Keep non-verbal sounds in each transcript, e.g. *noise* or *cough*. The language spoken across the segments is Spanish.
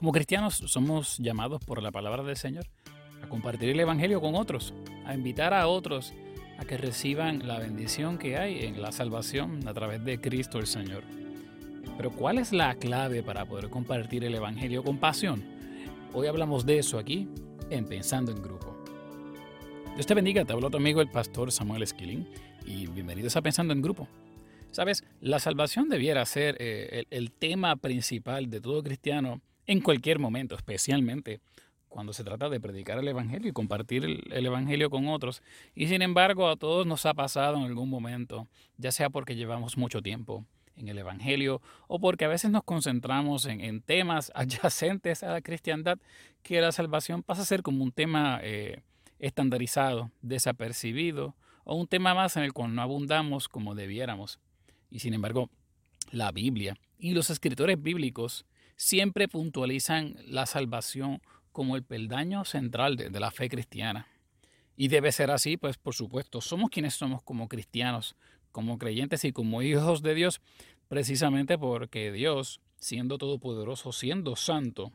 Como cristianos somos llamados por la palabra del Señor a compartir el Evangelio con otros, a invitar a otros a que reciban la bendición que hay en la salvación a través de Cristo el Señor. Pero ¿cuál es la clave para poder compartir el Evangelio con pasión? Hoy hablamos de eso aquí en Pensando en Grupo. Dios te bendiga, te hablo tu amigo el pastor Samuel Esquilín y bienvenidos a Pensando en Grupo. Sabes, la salvación debiera ser eh, el tema principal de todo cristiano en cualquier momento, especialmente cuando se trata de predicar el Evangelio y compartir el, Evangelio con otros. Y sin embargo, a todos nos ha pasado en algún momento, ya sea porque llevamos mucho tiempo en el Evangelio o porque a veces nos concentramos en, temas *laughs* adyacentes a la cristiandad, que la salvación pasa a ser como un tema eh, estandarizado, desapercibido, o un tema más en el cual no abundamos como debiéramos. Y sin embargo, la Biblia y los escritores bíblicos siempre puntualizan la salvación como el peldaño central de, la fe cristiana. Y debe ser así, pues por supuesto, somos quienes somos como cristianos, como creyentes y como hijos de Dios, precisamente porque Dios, siendo todopoderoso, siendo santo,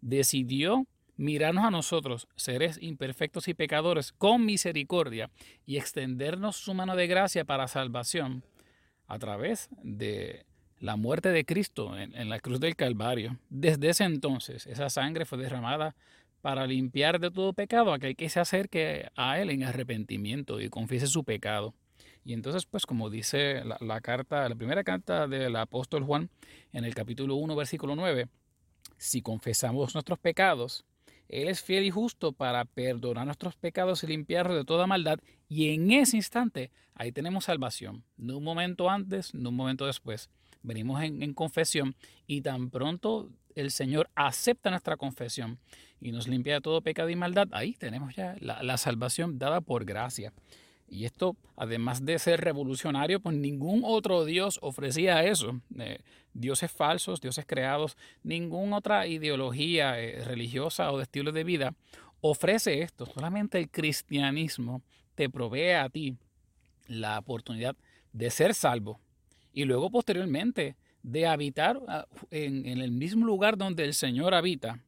decidió mirarnos a nosotros, seres imperfectos y pecadores, con misericordia y extendernos su mano de gracia para salvación a través de la muerte de Cristo en, la cruz del Calvario. Desde ese entonces, esa sangre fue derramada para limpiar de todo pecado a aquel que se acerque a Él en arrepentimiento y confiese su pecado. Y entonces, pues como dice la, carta, la primera carta del apóstol Juan en el capítulo 1, versículo 9, si confesamos nuestros pecados, Él es fiel y justo para perdonar nuestros pecados y limpiarlos de toda maldad. Y en ese instante, ahí tenemos salvación. No un momento antes, no un momento después venimos en, confesión y tan pronto el Señor acepta nuestra confesión y nos limpia de todo pecado y maldad, ahí tenemos ya la, salvación dada por gracia. Y esto, además de ser revolucionario, pues ningún otro Dios ofrecía eso. Eh, dioses falsos, dioses creados, ninguna otra ideología eh, religiosa o de estilo de vida ofrece esto. Solamente el cristianismo te provee a ti la oportunidad de ser salvo y luego posteriormente de habitar ah, en, el mismo lugar donde el Señor habita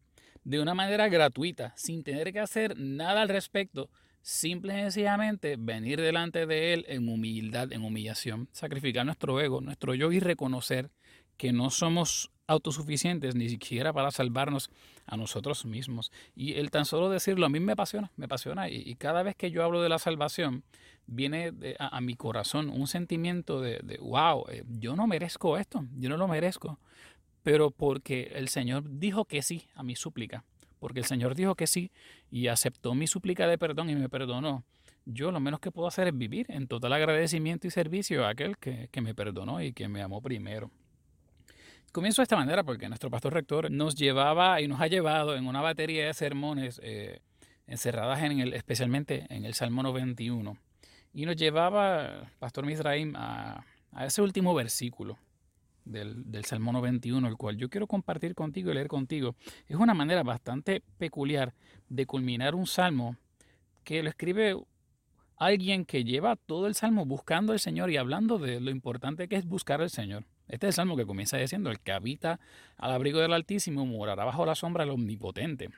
de una manera gratuita, sin tener que hacer nada al respecto, simple y sencillamente venir delante de Él en humildad, en humillación, sacrificar nuestro ego, nuestro yo y reconocer que no somos autosuficientes ni siquiera para salvarnos a nosotros mismos. Y el tan solo decirlo a mí me apasiona, me apasiona. Y, cada vez que yo hablo de la salvación, viene a, mi corazón un sentimiento de, wow, eh, yo no merezco esto, yo no lo merezco. Pero porque el Señor dijo que sí a mi súplica, porque el Señor dijo que sí y aceptó mi súplica de perdón y me perdonó. Yo lo menos que puedo hacer es vivir en total agradecimiento y servicio a aquel que, que me perdonó y que me amó primero. Comienzo de esta manera porque nuestro pastor rector nos llevaba y nos ha llevado en una batería de sermones eh, encerradas en el, especialmente en el Salmo 91. Y nos llevaba, Pastor Misraim, a, ese último versículo del, del, Salmo 91, el cual yo quiero compartir contigo y leer contigo. Es una manera bastante peculiar de culminar un salmo que lo escribe alguien que lleva todo el salmo buscando al Señor y hablando de lo importante que es buscar al Señor. Este es el salmo que comienza diciendo, el que habita al abrigo del Altísimo morará bajo la sombra del Omnipotente.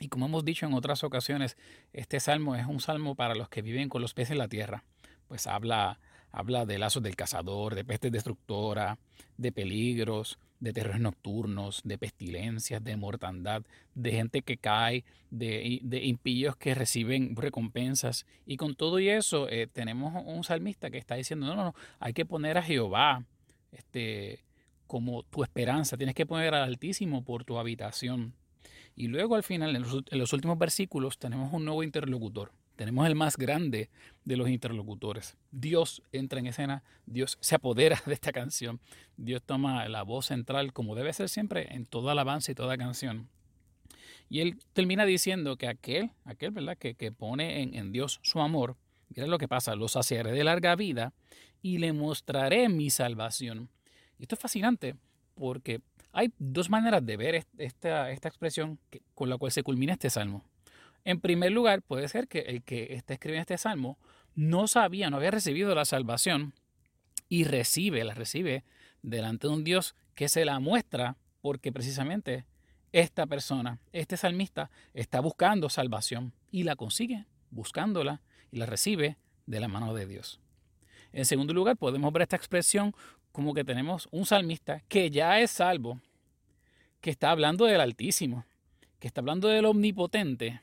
Y como hemos dicho en otras ocasiones, este salmo es un salmo para los que viven con los peces en la tierra. Pues habla, habla de lazos del cazador, de pestes destructora, de peligros, de terrores nocturnos, de pestilencias, de mortandad, de gente que cae, de, de impíos que reciben recompensas. Y con todo y eso eh, tenemos un salmista que está diciendo, no, no, no, hay que poner a Jehová este, como tu esperanza, tienes que poner al Altísimo por tu habitación. Y luego al final, en los, últimos versículos, tenemos un nuevo interlocutor. Tenemos el más grande de los interlocutores. Dios entra en escena, Dios se apodera *laughs* de esta canción, Dios toma la voz central como debe ser siempre en toda alabanza y toda canción. Y él termina diciendo que aquel, aquel ¿verdad? Que, que pone en, en Dios su amor, mira lo que pasa, lo saciaré de larga vida y le mostraré mi salvación. Esto es fascinante porque hay dos maneras de ver esta, esta expresión con la cual se culmina este salmo. En primer lugar, puede ser que el que está escribiendo este salmo no sabía, no había recibido la salvación y recibe, la recibe delante de un Dios que se la muestra porque precisamente esta persona, este salmista, está buscando salvación y la consigue buscándola y la recibe de la mano de Dios. En segundo lugar, podemos ver esta expresión como que tenemos un salmista que ya es salvo, que está hablando del Altísimo, que está hablando del Omnipotente,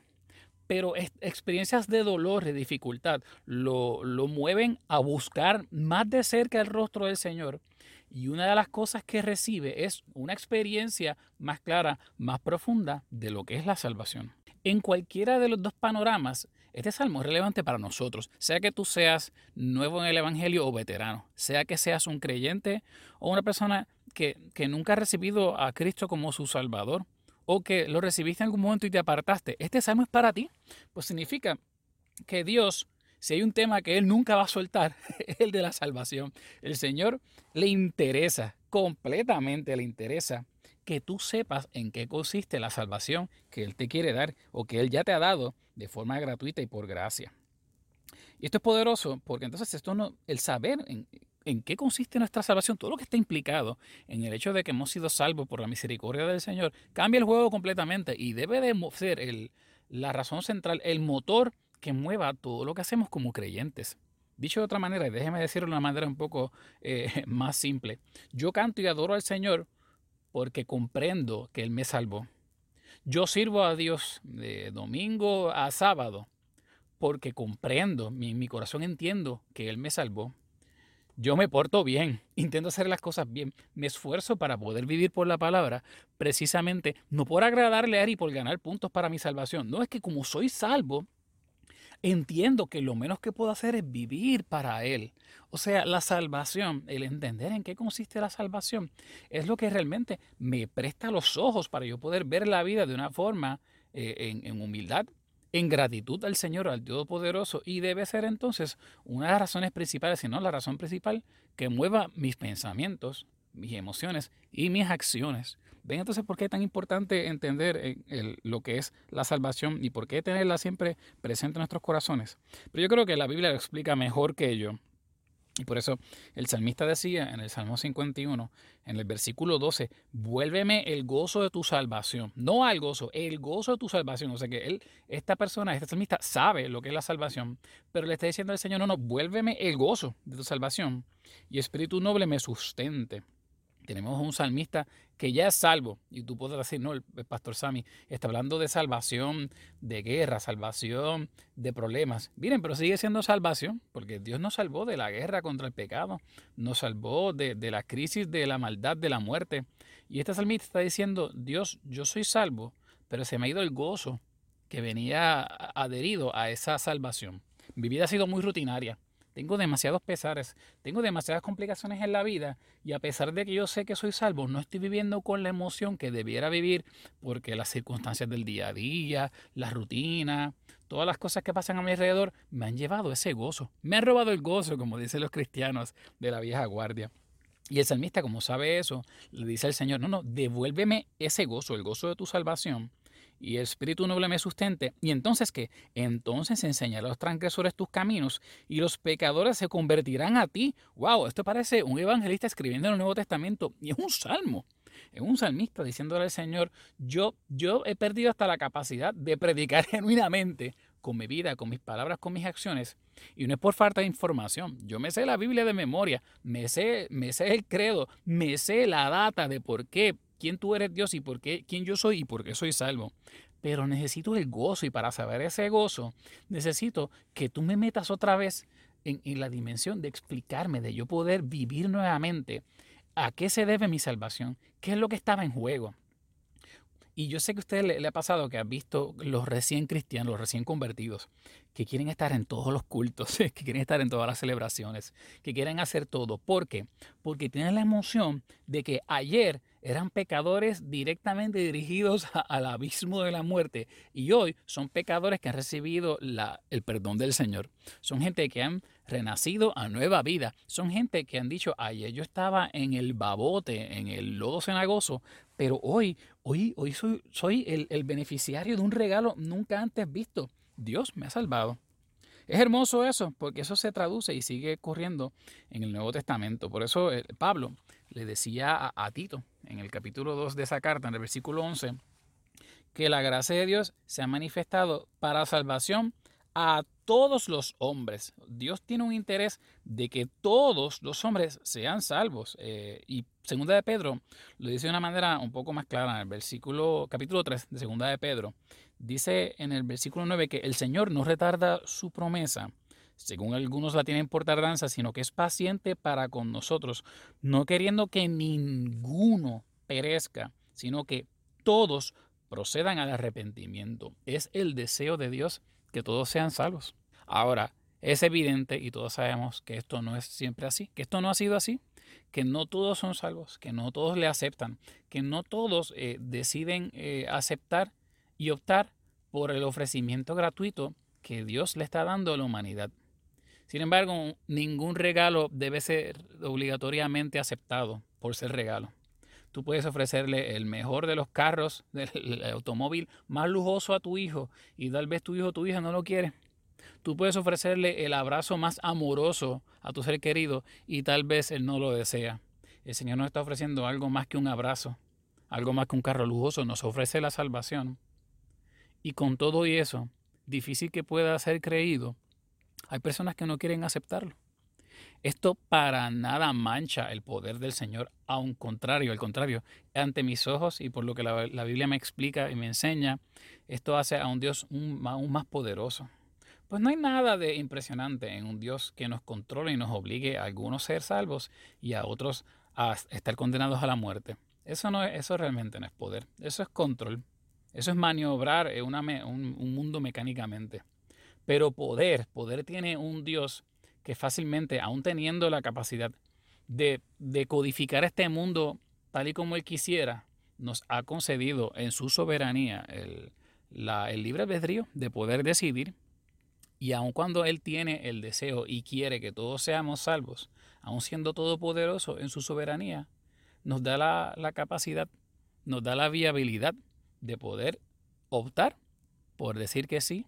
pero experiencias de dolor, de dificultad, lo, lo mueven a buscar más de cerca el rostro del Señor. Y una de las cosas que recibe es una experiencia más clara, más profunda de lo que es la salvación. En cualquiera de los dos panoramas, este salmo es relevante para nosotros, sea que tú seas nuevo en el Evangelio o veterano, sea que seas un creyente o una persona que, que nunca ha recibido a Cristo como su Salvador o que lo recibiste en algún momento y te apartaste. Este salmo es para ti, pues significa que Dios si hay un tema que Él nunca va a soltar, *laughs* es el de la salvación. El Señor le interesa, completamente le interesa que tú sepas en qué consiste la salvación que Él te quiere dar o que Él ya te ha dado de forma gratuita y por gracia. Y esto es poderoso porque entonces esto no, el saber en, qué consiste nuestra salvación, todo lo que está implicado en el hecho de que hemos sido salvos por la misericordia del Señor, cambia el juego completamente y debe de ser el, la razón central, el motor que mueva todo lo que hacemos como creyentes. Dicho de otra manera, y déjeme decirlo de una manera un poco eh, *laughs* más simple, yo canto y adoro al Señor porque comprendo que Él me salvó. Yo sirvo a Dios de domingo a sábado porque comprendo, mi, mi corazón entiendo que Él me salvó. Yo me porto bien, *laughs* intento hacer las cosas bien, me esfuerzo para poder vivir por la palabra, precisamente no por agradarle a Él y por ganar puntos para mi salvación. No es que como soy salvo, entiendo que lo menos que puedo hacer es vivir para Él. O sea, la salvación, el entender en qué consiste la salvación, es lo que realmente me presta los ojos para yo poder ver la vida de una forma eh, en, humildad, en gratitud al Señor, al Todopoderoso, y debe ser entonces una de las razones principales, si no la razón principal, que mueva mis pensamientos, mis emociones y mis acciones. ¿Ven entonces por qué es tan importante entender eh, lo que es la salvación y por qué tenerla siempre presente en nuestros corazones? Pero yo creo que la Biblia lo explica mejor que yo. Y por eso el salmista decía en el Salmo 51, en el versículo 12, vuélveme el gozo de tu salvación. No al gozo, el gozo de tu salvación. O sea que él, esta persona, este salmista sabe lo que es la salvación, pero le está diciendo al Señor, no, no, vuélveme el gozo de tu salvación y espíritu noble me sustente. Tenemos un salmista que ya es salvo. Y tú puedes decir, no, el pastor Sami está hablando de salvación, de guerra, salvación, de problemas. Miren, pero sigue siendo salvación, porque Dios nos salvó de la guerra contra el pecado, nos salvó de, de la crisis, de la maldad, de la muerte. Y este salmista está diciendo, Dios, yo soy salvo, pero se me ha ido el gozo que venía adherido a esa salvación. Mi vida ha sido muy rutinaria. Tengo demasiados pesares, tengo demasiadas complicaciones en la vida y a pesar de que yo sé que soy salvo, no estoy viviendo con la emoción que debiera vivir porque las circunstancias del día a día, la rutina, todas las cosas que pasan a mi alrededor me han llevado ese gozo. Me han robado el gozo, como dicen los cristianos de la vieja guardia. Y el salmista, como sabe eso, le dice al Señor, no, no, devuélveme ese gozo, el gozo de tu salvación y el espíritu noble me sustente. Y entonces qué? Entonces enseñaré a los transgresores tus caminos y los pecadores se convertirán a ti. Wow, esto parece un evangelista escribiendo en el Nuevo Testamento y es un salmo. Es un salmista diciéndole al Señor, yo, yo he perdido hasta la capacidad de predicar *laughs* genuinamente con mi vida, con mis palabras, con mis acciones. Y no es por falta de información. Yo me sé la Biblia de memoria, me sé, me sé el credo, me sé la data de por qué quién tú eres Dios y por qué, quién yo soy y por qué soy salvo. Pero necesito el gozo y para saber ese gozo necesito que tú me metas otra vez en, la dimensión de explicarme, de yo poder vivir nuevamente a qué se debe mi salvación, qué es lo que estaba en juego. Y yo sé que a usted le, le, ha pasado que ha visto los recién cristianos, los recién convertidos, que quieren estar en todos los cultos, *laughs* que quieren estar en todas las celebraciones, que quieren hacer todo. ¿Por qué? Porque tienen la emoción de que ayer eran pecadores directamente dirigidos al abismo de la muerte y hoy son pecadores que han recibido el perdón del Señor. Son gente que han renacido a nueva vida. Son gente que han dicho, ayer yo estaba en el babote, en el lodo cenagoso, pero hoy, hoy, hoy soy, el beneficiario de un regalo nunca antes visto. Dios me ha salvado. Es hermoso eso, porque eso se traduce y sigue corriendo en el Nuevo Testamento. Por eso eh, Pablo le decía a, Tito en el capítulo 2 de esa carta, en el versículo 11, que la gracia de Dios se ha manifestado para salvación a todos los hombres. Dios tiene un interés de que todos los hombres sean salvos. Eh, y segunda de Pedro lo dice de una manera un poco más clara en el versículo, capítulo 3 de segunda de Pedro. Dice en el versículo 9 que el Señor no retarda su promesa, según algunos la tienen por tardanza, sino que es paciente para con nosotros, no queriendo que ninguno perezca, sino que todos procedan al arrepentimiento. Es el deseo de Dios que todos sean salvos. Ahora, es evidente y todos sabemos que esto no es siempre así, que esto no ha sido así, que no todos son salvos, que no todos le aceptan, que no todos eh, deciden eh, aceptar y optar por el ofrecimiento gratuito que Dios le está dando a la humanidad. Sin embargo, ningún regalo debe ser obligatoriamente aceptado por ser regalo. Tú puedes ofrecerle el mejor de los carros, *laughs* del automóvil más lujoso a tu hijo y tal vez tu hijo o tu hija no lo quiere. Tú puedes ofrecerle el abrazo más amoroso a tu ser querido y tal vez él no lo desea. El Señor nos está ofreciendo algo más que un abrazo, algo más que un carro lujoso, nos ofrece la salvación. Y con todo y eso, difícil que pueda ser creído, hay personas que no quieren aceptarlo. Esto para nada mancha el poder del Señor, un contrario, al contrario, ante mis ojos y por lo que la, Biblia me explica y me enseña, esto hace a un Dios aún más poderoso. Pues no hay nada de impresionante en un Dios que nos controle y nos obligue a algunos ser salvos y a otros a estar condenados a la muerte. Eso, no eso realmente no es poder, eso es control, eso es maniobrar un, un mundo mecánicamente. Pero poder, poder tiene un Dios que fácilmente, aún teniendo la capacidad de, codificar este mundo tal y como Él quisiera, nos ha concedido en su soberanía el, el libre albedrío de poder decidir. Y aun cuando Él tiene el deseo y quiere que todos seamos salvos, aun siendo todopoderoso en su soberanía, nos da la, la capacidad, nos da la viabilidad de poder optar por decir que sí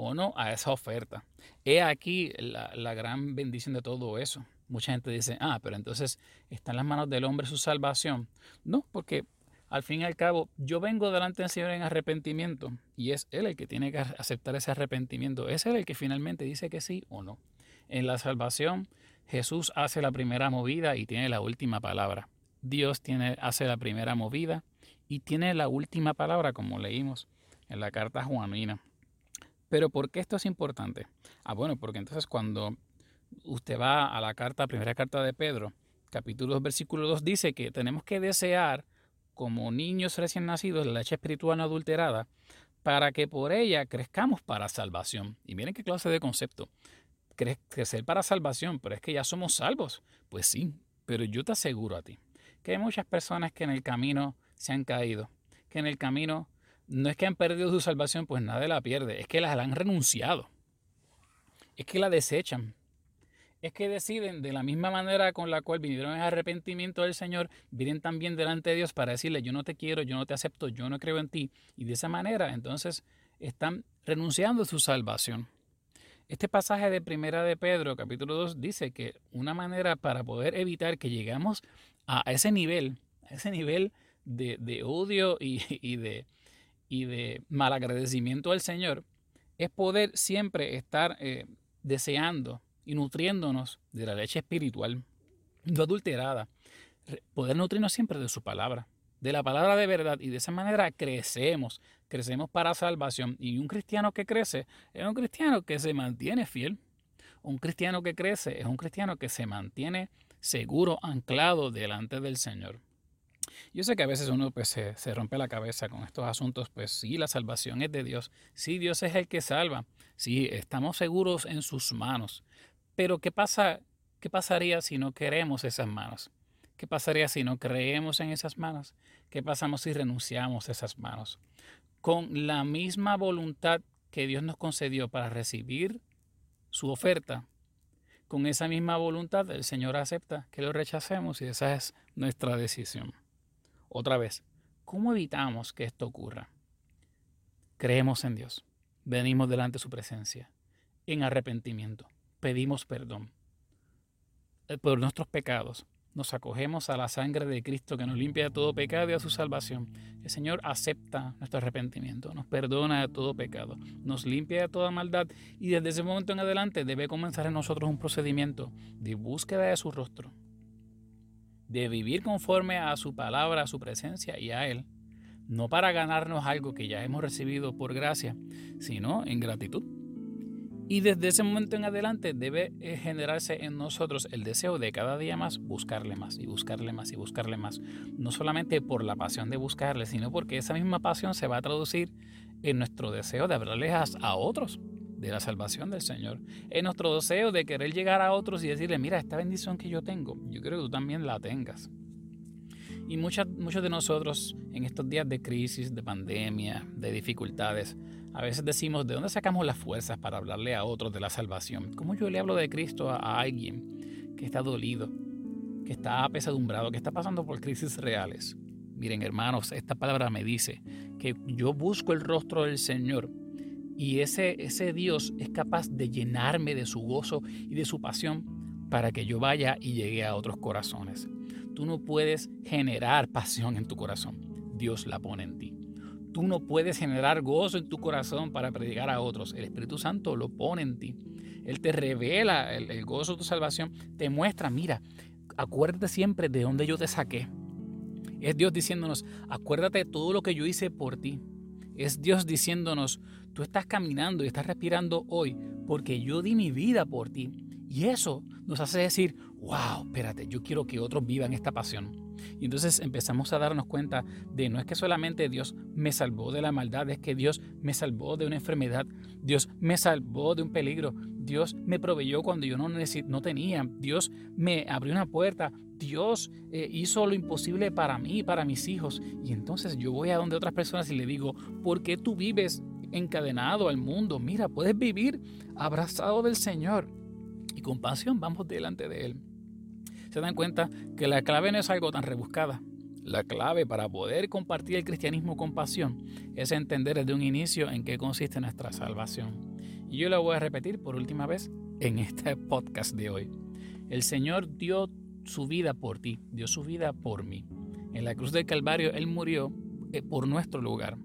o no a esa oferta. He aquí la, gran bendición de todo eso. Mucha gente dice, ah, pero entonces está en las manos del hombre su salvación. No, porque al fin y al cabo yo vengo delante del Señor en arrepentimiento y es Él el que tiene que aceptar ese arrepentimiento. Es Él el que finalmente dice que sí o no. En la salvación Jesús hace la primera movida y tiene la última palabra. Dios tiene, hace la primera movida y tiene la última palabra, como leímos en la carta juanina. Pero ¿por qué esto es importante? Ah, bueno, porque entonces cuando usted va a la carta, primera carta de Pedro, capítulo 2, versículo 2, dice que tenemos que desear como niños recién nacidos la leche espiritual no adulterada para que por ella crezcamos para salvación. Y miren qué clase de concepto. Crecer para salvación, pero es que ya somos salvos. Pues sí, pero yo te aseguro a ti que hay muchas personas que en el camino se han caído, que en el camino no es que han perdido su salvación, pues nadie la pierde, es que las han renunciado, es que la desechan, es que deciden de la misma manera con la cual vinieron en arrepentimiento del Señor, vienen también delante de Dios para decirle, yo no te quiero, yo no te acepto, yo no creo en ti. Y de esa manera entonces están renunciando a su salvación. Este pasaje de Primera de Pedro, capítulo 2, dice que una manera para poder evitar que lleguemos a ese nivel, a ese nivel de, odio y de, y de malagradecimiento al Señor es poder siempre estar eh, deseando y nutriéndonos de la leche espiritual, no adulterada, poder nutrirnos siempre de su palabra, de la palabra de verdad y de esa manera crecemos, crecemos para salvación y un cristiano que crece es un cristiano que se mantiene fiel, un cristiano que crece es un cristiano que se mantiene seguro, anclado delante del Señor. Yo sé que a veces uno pues, se, rompe la cabeza con estos asuntos, pues sí, la salvación es de Dios, sí, Dios es el que salva, sí, estamos seguros en sus manos, pero ¿qué pasa? ¿Qué pasaría si no queremos esas manos? ¿Qué pasaría si no creemos en esas manos? ¿Qué pasamos si renunciamos a esas manos? Con la misma voluntad que Dios nos concedió para recibir su oferta, con esa misma voluntad el Señor acepta que lo rechacemos y esa es nuestra decisión. Otra vez, ¿cómo evitamos que esto ocurra? Creemos en Dios, venimos delante de su presencia, en arrepentimiento, pedimos perdón eh, por nuestros pecados nos acogemos a la sangre de Cristo que nos limpia de todo pecado y a su salvación. El Señor acepta nuestro arrepentimiento, nos perdona de todo pecado, nos limpia de toda maldad y desde ese momento en adelante debe comenzar en nosotros un procedimiento de búsqueda de su rostro, de vivir conforme a su palabra, a su presencia y a Él, no para ganarnos algo que ya hemos recibido por gracia, sino en gratitud. Y desde ese momento en adelante debe eh, generarse en nosotros el deseo de cada día más buscarle más y buscarle más y buscarle más. No solamente por la pasión de buscarle, sino porque esa misma pasión se va a traducir en nuestro deseo de hablarles a otros de la salvación del Señor. En nuestro deseo de querer llegar a otros y decirle, mira, esta bendición que yo tengo, yo creo que tú también la tengas. Y muchas, muchos de nosotros en estos días de crisis, de pandemia, de dificultades, a veces decimos, ¿de dónde sacamos las fuerzas para hablarle a otros de la salvación? ¿Cómo yo le hablo de Cristo a, alguien que está dolido, que está apesadumbrado, que está pasando por crisis reales? Miren, hermanos, esta palabra me dice que yo busco el rostro del Señor y ese, ese Dios es capaz de llenarme de su gozo y de su pasión para que yo vaya y llegue a otros corazones. Tú no puedes generar pasión en tu corazón, Dios la pone en ti. Tú no puedes generar gozo en tu corazón para predicar a otros. El Espíritu Santo lo pone en ti. Él te revela el, gozo de tu salvación. Te muestra, mira, acuérdate siempre de dónde yo te saqué. Es Dios diciéndonos, acuérdate de todo lo que yo hice por ti. Es Dios diciéndonos, tú estás caminando y estás respirando hoy porque yo di mi vida por ti. Y eso nos hace decir, wow, espérate, yo quiero que otros vivan esta pasión. Y entonces empezamos a darnos cuenta de no es que solamente Dios me salvó de la maldad, es que Dios me salvó de una enfermedad, Dios me salvó de un peligro, Dios me proveyó cuando yo no, no tenía, Dios me abrió una puerta, Dios eh, hizo lo imposible para mí, para mis hijos. Y entonces yo voy a donde otras personas y le digo, ¿por qué tú vives encadenado al mundo? Mira, puedes vivir abrazado del Señor. Y con pasión vamos delante de Él se dan cuenta que la clave no es algo tan rebuscada. La clave para poder compartir el cristianismo con pasión es entender desde un inicio en qué consiste nuestra salvación. Y yo lo voy a repetir por última vez en este podcast de hoy. El Señor dio su vida por ti, dio su vida por mí. En la cruz del Calvario Él murió eh, por nuestro lugar,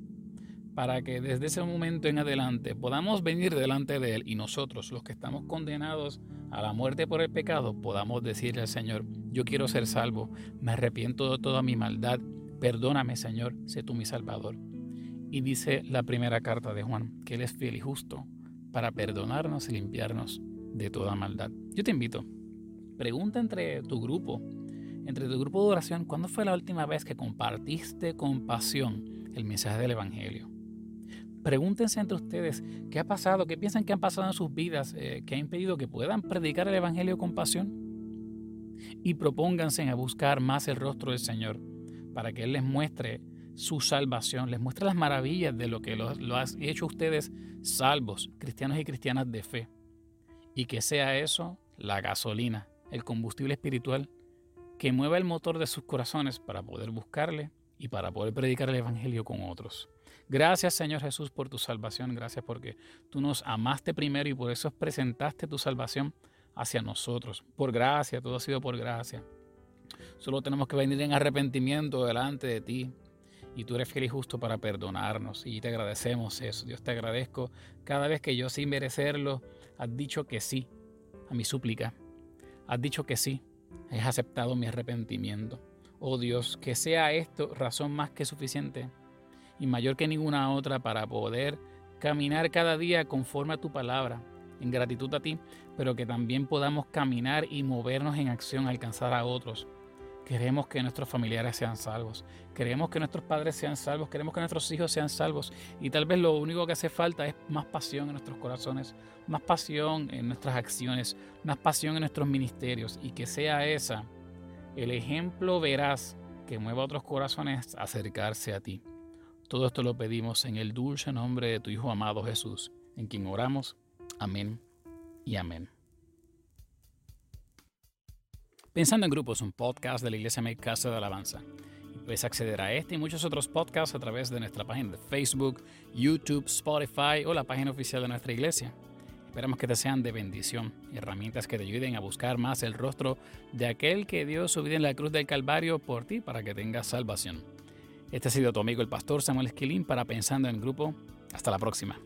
para que desde ese momento en adelante podamos venir delante de Él y nosotros, los que estamos condenados a la muerte por el pecado, podamos decirle al Señor, yo quiero ser salvo, me arrepiento de toda mi maldad, perdóname Señor, sé tú mi Salvador. Y dice la primera carta de Juan, que Él es fiel y justo para perdonarnos y limpiarnos de toda maldad. Yo te invito, pregunta entre tu grupo, entre tu grupo de oración, ¿cuándo fue la última vez que compartiste con pasión el mensaje del Evangelio? Pregúntense entre ustedes qué ha pasado, qué piensan que han pasado en sus vidas, eh, que ha impedido que puedan predicar el Evangelio con pasión. Y propónganse a buscar más el rostro del Señor para que Él les muestre su salvación, les muestre las maravillas de lo que lo, lo ha hecho ustedes salvos, cristianos y cristianas de fe. Y que sea eso la gasolina, el combustible espiritual que mueva el motor de sus corazones para poder buscarle y para poder predicar el Evangelio con otros. Gracias Señor Jesús por tu salvación, gracias porque tú nos amaste primero y por eso presentaste tu salvación hacia nosotros. Por gracia, todo ha sido por gracia. Solo tenemos que venir en arrepentimiento delante de ti. Y tú eres fiel y justo para perdonarnos. Y te agradecemos eso. Dios te agradezco. Cada vez que yo sin merecerlo, has dicho que sí a mi súplica. Has dicho que sí. Has aceptado mi arrepentimiento. Oh Dios, que sea esto razón más que suficiente y mayor que ninguna otra para poder caminar cada día conforme a tu palabra, en gratitud a ti, pero que también podamos caminar y movernos en acción a alcanzar a otros. Queremos que nuestros familiares sean salvos, queremos que nuestros padres sean salvos, queremos que nuestros hijos sean salvos y tal vez lo único que hace falta es más pasión en nuestros corazones, más pasión en nuestras acciones, más pasión en nuestros ministerios y que sea esa el ejemplo verás que mueva a otros corazones a acercarse a ti. Todo esto lo pedimos en el dulce nombre de tu Hijo amado Jesús, en quien oramos. Amén y amén. Pensando en Grupos, un podcast de la Iglesia Mi Casa de Alabanza. puedes acceder a este y muchos otros podcasts a través de nuestra página de Facebook, YouTube, Spotify o la página oficial de nuestra iglesia. Esperamos que te sean de bendición, herramientas que te ayuden a buscar más el rostro de aquel que dio su vida en la cruz del Calvario por ti para que tengas salvación. Este ha sido tu amigo el pastor Samuel Esquilín para Pensando en Grupo. Hasta la próxima.